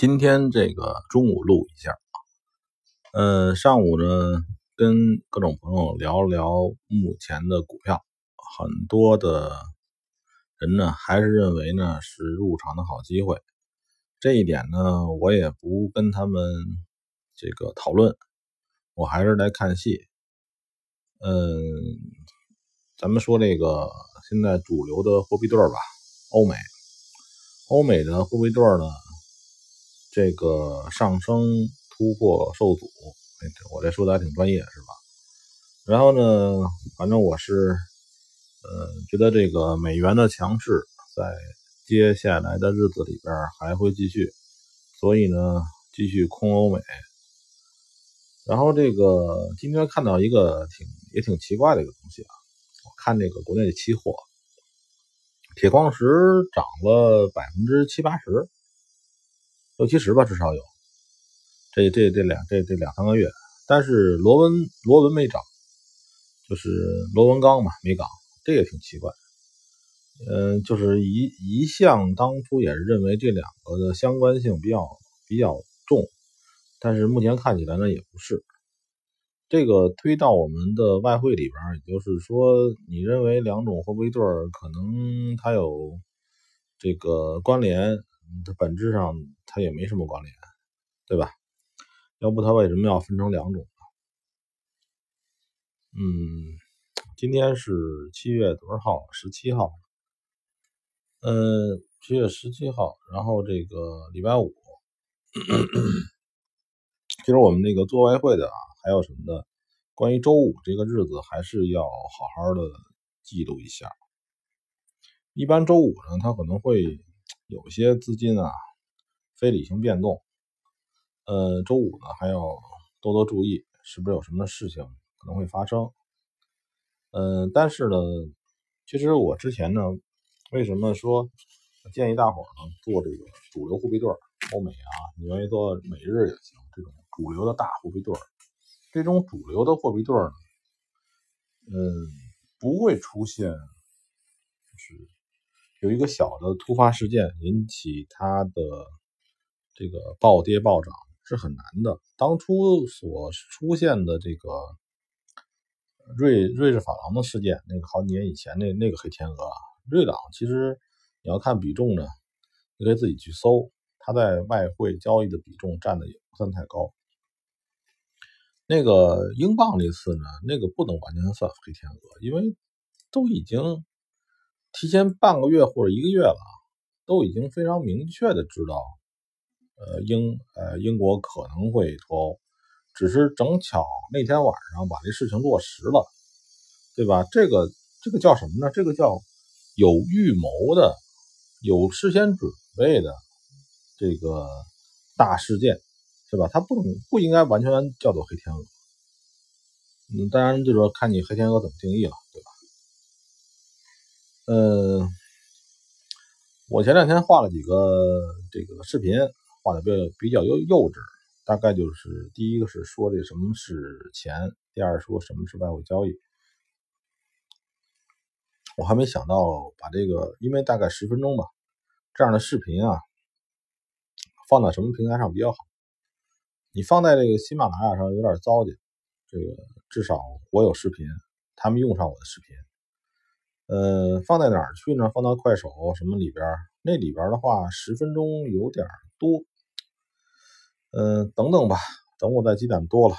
今天这个中午录一下，呃，上午呢跟各种朋友聊聊目前的股票，很多的人呢还是认为呢是入场的好机会，这一点呢我也不跟他们这个讨论，我还是来看戏。嗯，咱们说这个现在主流的货币对吧，欧美，欧美的货币对呢。这个上升突破受阻，我这说的还挺专业是吧？然后呢，反正我是，呃，觉得这个美元的强势在接下来的日子里边还会继续，所以呢，继续空欧美。然后这个今天看到一个挺也挺奇怪的一个东西啊，我看这个国内的期货，铁矿石涨了百分之七八十。六七十吧，至少有。这这这两这这两三个月，但是螺纹螺纹没涨，就是螺纹钢嘛没涨，这也挺奇怪。嗯，就是一一向当初也是认为这两个的相关性比较比较重，但是目前看起来呢也不是。这个推到我们的外汇里边，也就是说，你认为两种货币对可能它有这个关联？它本质上它也没什么关联，对吧？要不它为什么要分成两种呢？嗯，今天是七月多少号？十七号。嗯，七月十七号。然后这个礼拜五，其实我们那个做外汇的啊，还有什么的，关于周五这个日子，还是要好好的记录一下。一般周五呢，它可能会。有些资金啊，非理性变动，呃，周五呢还要多多注意，是不是有什么事情可能会发生？嗯，但是呢，其实我之前呢，为什么说建议大伙呢做这个主流货币对儿欧美啊，你愿意做美日也行，这种主流的大货币对儿这种主流的货币对儿呢，嗯，不会出现，就是。有一个小的突发事件引起它的这个暴跌暴涨是很难的。当初所出现的这个瑞瑞士法郎的事件，那个好几年以前那那个黑天鹅，瑞郎其实你要看比重呢，你可以自己去搜，它在外汇交易的比重占的也不算太高。那个英镑那次呢，那个不能完全算黑天鹅，因为都已经。提前半个月或者一个月了，都已经非常明确的知道，呃，英呃英国可能会脱欧，只是正巧那天晚上把这事情落实了，对吧？这个这个叫什么呢？这个叫有预谋的、有事先准备的这个大事件，是吧？它不能不应该完全叫做黑天鹅。嗯，当然就是说看你黑天鹅怎么定义了，对吧？呃，我前两天画了几个这个视频，画的比较比较幼幼稚，大概就是第一个是说这什么是钱，第二说什么是外汇交易。我还没想到把这个，因为大概十分钟吧，这样的视频啊，放到什么平台上比较好？你放在这个喜马拉雅上有点糟践，这个至少我有视频，他们用上我的视频。呃，放在哪儿去呢？放到快手什么里边？那里边的话，十分钟有点多。嗯，等等吧，等我再积攒多了，